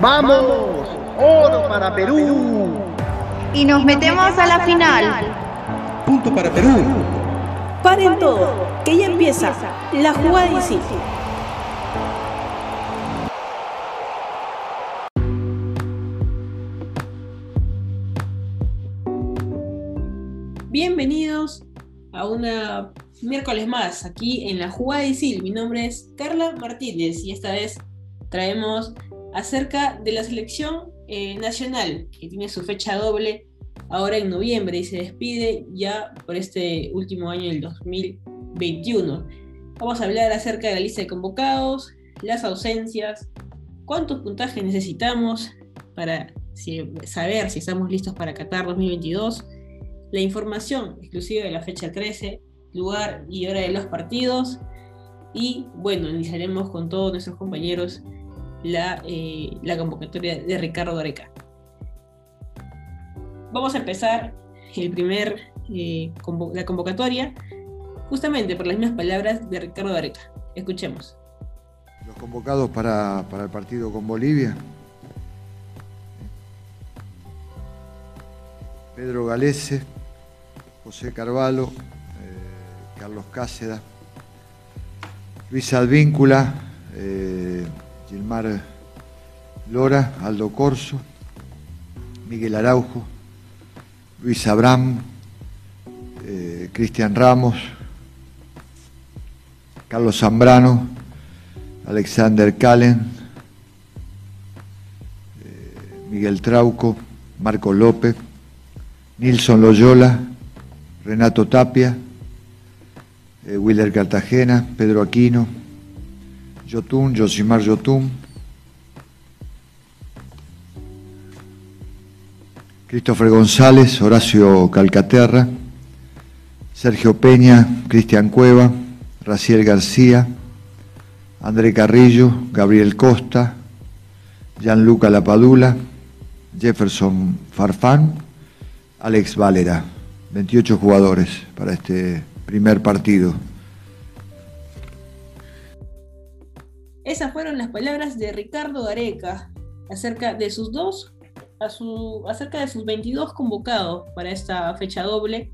¡Vamos! ¡Oro para Perú! Y nos metemos a la final. Punto para Perú. Paren todo, que ya empieza la jugada de sí. Bienvenidos a una miércoles más aquí en la jugada de Isil. Mi nombre es Carla Martínez y esta vez traemos acerca de la selección eh, nacional que tiene su fecha doble ahora en noviembre y se despide ya por este último año del 2021. Vamos a hablar acerca de la lista de convocados, las ausencias, cuántos puntajes necesitamos para saber si estamos listos para Qatar 2022, la información exclusiva de la fecha 13, lugar y hora de los partidos y bueno, iniciaremos con todos nuestros compañeros la, eh, la convocatoria de Ricardo Gareca. Vamos a empezar el primer, eh, la convocatoria justamente por las mismas palabras de Ricardo Gareca. Escuchemos. Los convocados para, para el partido con Bolivia. Pedro Galese, José Carvalho, eh, Carlos Cáceda, Luis Advíncula, eh, Gilmar Lora, Aldo Corso, Miguel Araujo, Luis Abraham, eh, Cristian Ramos, Carlos Zambrano, Alexander Calen, eh, Miguel Trauco, Marco López, Nilson Loyola, Renato Tapia, eh, Cartagena, Pedro Aquino, Yotun, Josimar Yotun, Christopher González, Horacio Calcaterra, Sergio Peña, Cristian Cueva, Raciel García, André Carrillo, Gabriel Costa, Gianluca Lapadula, Jefferson Farfán, Alex Valera. 28 jugadores para este primer partido. Esas fueron las palabras de Ricardo Gareca acerca de sus dos acerca de sus 22 convocados para esta fecha doble.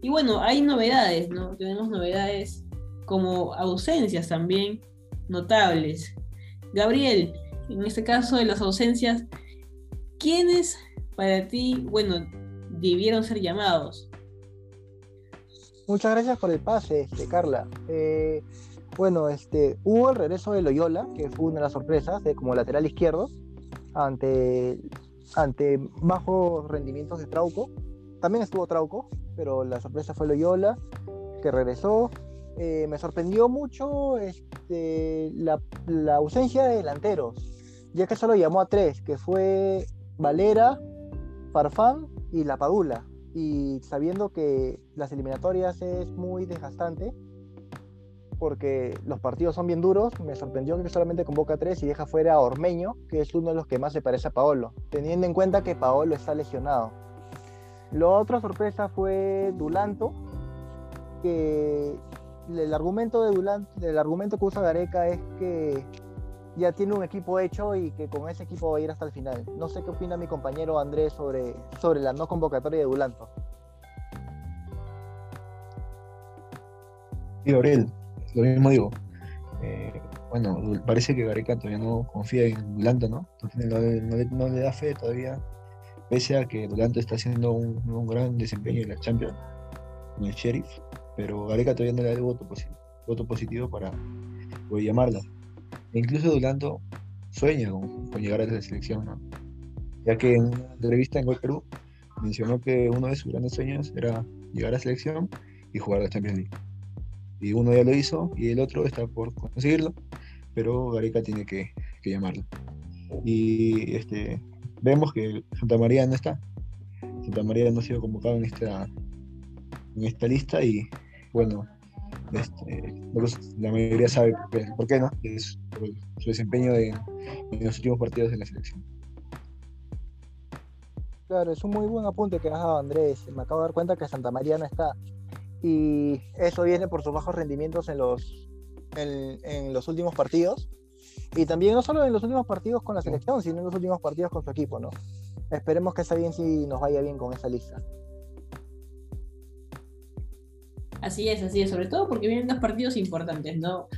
Y bueno, hay novedades, ¿no? Tenemos novedades como ausencias también notables. Gabriel, en este caso de las ausencias, ¿quiénes para ti, bueno, debieron ser llamados? Muchas gracias por el pase, este, Carla. Eh, bueno, este, hubo el regreso de Loyola, que fue una de las sorpresas, de como lateral izquierdo, ante ante bajos rendimientos de Trauco. También estuvo Trauco, pero la sorpresa fue Loyola, que regresó. Eh, me sorprendió mucho este, la, ausencia de delanteros, ya que solo llamó a tres, que fue Valera, Farfán y La Padula. Y sabiendo que las eliminatorias es muy desgastante, porque los partidos son bien duros. Me sorprendió que solamente convoca tres y deja fuera a Ormeño, que es uno de los que más se parece a Paolo, teniendo en cuenta que Paolo está lesionado. La otra sorpresa fue Dulanto, que el argumento de Dulanto, el argumento que usa Gareca es que ya tiene un equipo hecho y que con ese equipo va a ir hasta el final. No sé qué opina mi compañero Andrés sobre, sobre la no convocatoria de Dulanto. Sí, lo mismo digo. Eh, bueno, parece que Gareca todavía no confía en Dulanto, ¿no? no, le, da fe todavía, pese a que Dulanto está haciendo un, gran desempeño en la Champions con el Sheriff, pero Gareca todavía no le da el voto, voto positivo para poder llamarla. E incluso Dulanto sueña con, llegar a esa selección, ¿no? Ya que en una entrevista en Gol Perú mencionó que uno de sus grandes sueños era llegar a la selección y jugar la Champions League y uno ya lo hizo y el otro está por conseguirlo, pero Gareca tiene que, llamarlo. Y este, vemos que Santa María no está. Santa María no ha sido convocado en esta, en esta lista y bueno, este, la mayoría sabe por qué, no, es por su desempeño en los últimos partidos de la selección. Claro, es un muy buen apunte que ha dado Andrés. Me acabo de dar cuenta que Santa María no está y eso viene por sus bajos rendimientos en los, en, los últimos partidos. Y también no solo en los últimos partidos con la selección, sino en los últimos partidos con su equipo, ¿no? Esperemos que esa bien sí nos vaya bien con esa lista. Así es, así es, sobre todo porque vienen dos partidos importantes, ¿no?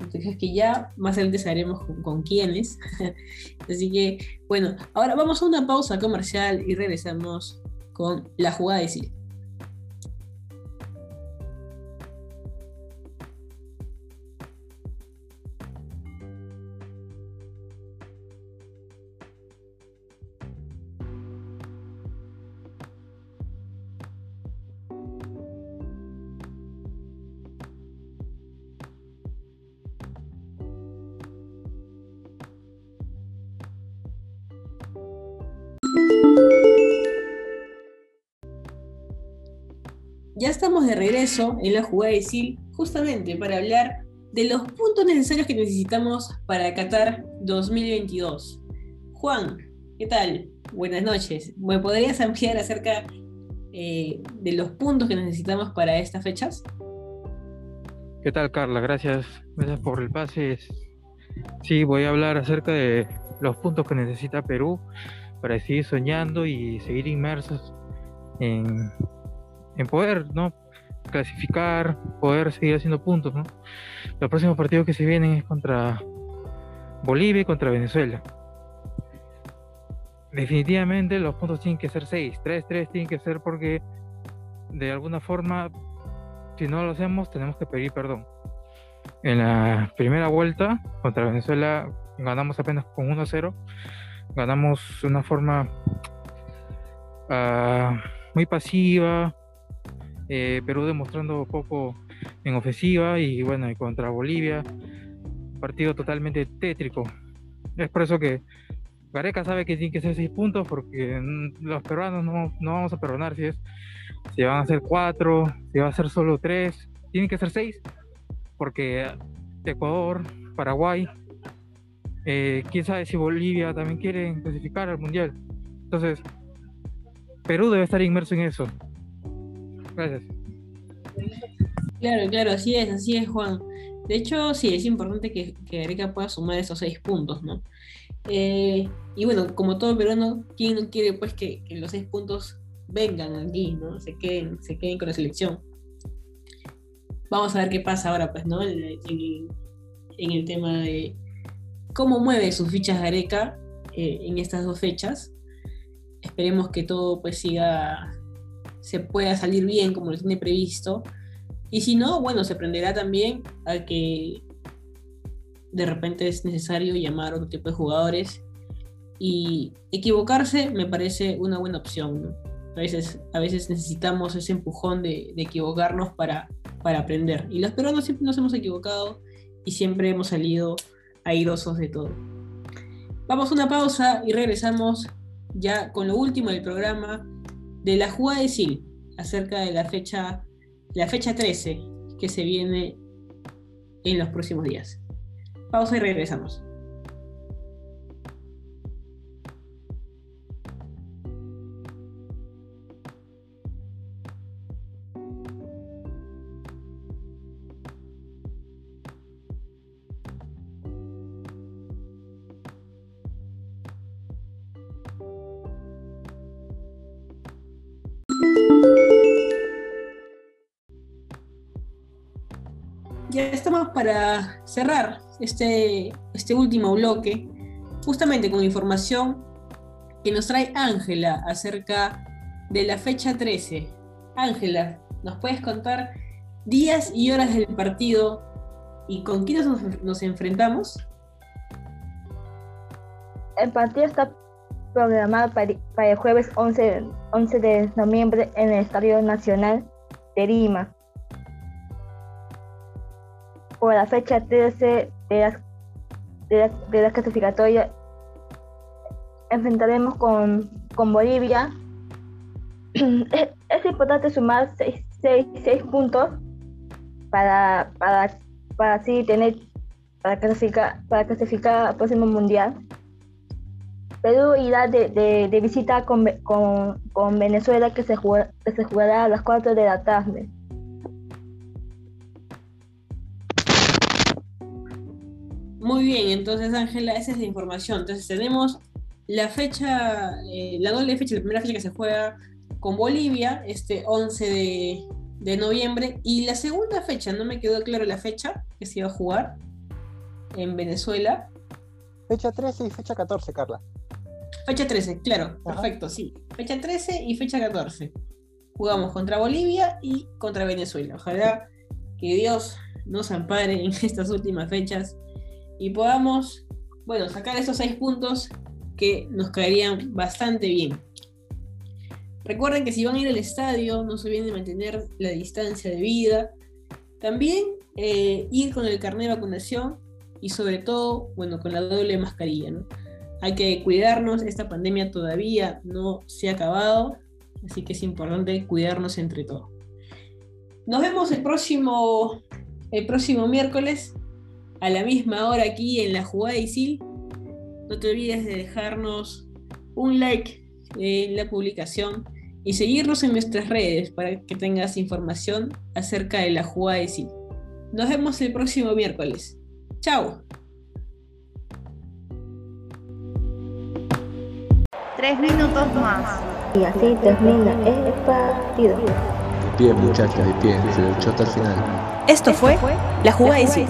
Entonces que ya más adelante sabremos con, con quiénes. así que, bueno, ahora vamos a una pausa comercial y regresamos con la jugada de Sil. Ya estamos de regreso en la jugada de SIL justamente para hablar de los puntos necesarios que necesitamos para Qatar 2022. Juan, ¿qué tal? Buenas noches. ¿Me podrías ampliar acerca eh, de los puntos que necesitamos para estas fechas? ¿Qué tal, Carla? Gracias, gracias por el pase. Sí, voy a hablar acerca de los puntos que necesita Perú para seguir soñando y seguir inmersos en, en poder, ¿no? Clasificar, poder seguir haciendo puntos, ¿no? Los próximos partidos que se vienen es contra Bolivia y contra Venezuela. Definitivamente los puntos tienen que ser 6, 3-3 tienen que ser porque de alguna forma, si no lo hacemos, tenemos que pedir perdón. En la primera vuelta contra Venezuela ganamos apenas con 1-0, ganamos de una forma uh, muy pasiva, eh, Perú demostrando poco en ofensiva y bueno, y contra Bolivia, partido totalmente tétrico. Es por eso que Gareca sabe que tiene que ser seis puntos porque los peruanos no, no vamos a perdonar si es si van a ser cuatro, si va a ser solo tres, tienen que ser seis porque Ecuador, Paraguay, eh, quién sabe si Bolivia también quiere clasificar al mundial. Entonces, Perú debe estar inmerso en eso. Gracias. Claro, claro, así es, así es, Juan. De hecho, sí, es importante que, que Gareca pueda sumar esos seis puntos, ¿no? Eh, y bueno, como todo peruano, ¿quién no quiere pues que, que, los seis puntos vengan aquí, ¿no? Se queden, se queden con la selección. Vamos a ver qué pasa ahora, pues, ¿no? En, en, en el tema de cómo mueve sus fichas Gareca eh, en estas dos fechas. Esperemos que todo pues siga se pueda salir bien como lo tiene previsto. Y si no, bueno, se aprenderá también a que de repente es necesario llamar a otro tipo de jugadores. Y equivocarse me parece una buena opción. A, veces, a veces necesitamos ese empujón de, de, equivocarnos para, para aprender. Y los peruanos siempre nos hemos equivocado y siempre hemos salido airosos de todo. Vamos a una pausa y regresamos ya con lo último del programa de la jugada de Sil acerca de la fecha, la fecha 13 que se viene en los próximos días. Pausa y regresamos. Para cerrar este, este último bloque, justamente con información que nos trae Ángela acerca de la fecha 13. Ángela, ¿nos puedes contar días y horas del partido y con quiénes nos, nos enfrentamos? El partido está programado para, para el jueves 11, 11 de noviembre en el Estadio Nacional de Lima por la fecha 13 de la, de la, de la clasificatoria enfrentaremos con, con Bolivia. es, importante sumar 6 puntos para, para, para así tener para clasificar, para clasificar al próximo mundial. Perú irá de, de, de visita con, con, con, Venezuela que se, que se jugará a las 4 de la tarde. Muy bien, entonces Ángela, esa es la información. Entonces tenemos la fecha, eh, la doble fecha, la primera fecha que se juega con Bolivia, este 11 de, de noviembre, y la segunda fecha, no me quedó claro la fecha que se iba a jugar en Venezuela. Fecha 13 y fecha 14, Carla. Fecha 13, claro, Ajá. perfecto, sí. Fecha 13 y fecha 14. Jugamos contra Bolivia y contra Venezuela. Ojalá que Dios nos ampare en estas últimas fechas y podamos, bueno, sacar esos seis puntos que nos caerían bastante bien. Recuerden que si van a ir al estadio, no se olviden de mantener la distancia de vida. También eh, ir con el carnet de vacunación y sobre todo, bueno, con la doble mascarilla, ¿no? Hay que cuidarnos, esta pandemia todavía no se ha acabado, así que es importante cuidarnos entre todos. Nos vemos el próximo, el próximo miércoles a la misma hora aquí en la jugada Isil. No te olvides de dejarnos un like en la publicación y seguirnos en nuestras redes para que tengas información acerca de la jugada Isil. Nos vemos el próximo miércoles. Chao. Tres minutos más. Y así termina el partido. De pie, muchachos, de pie. Se luchó hasta el final. Esto fue La Jugada Sí.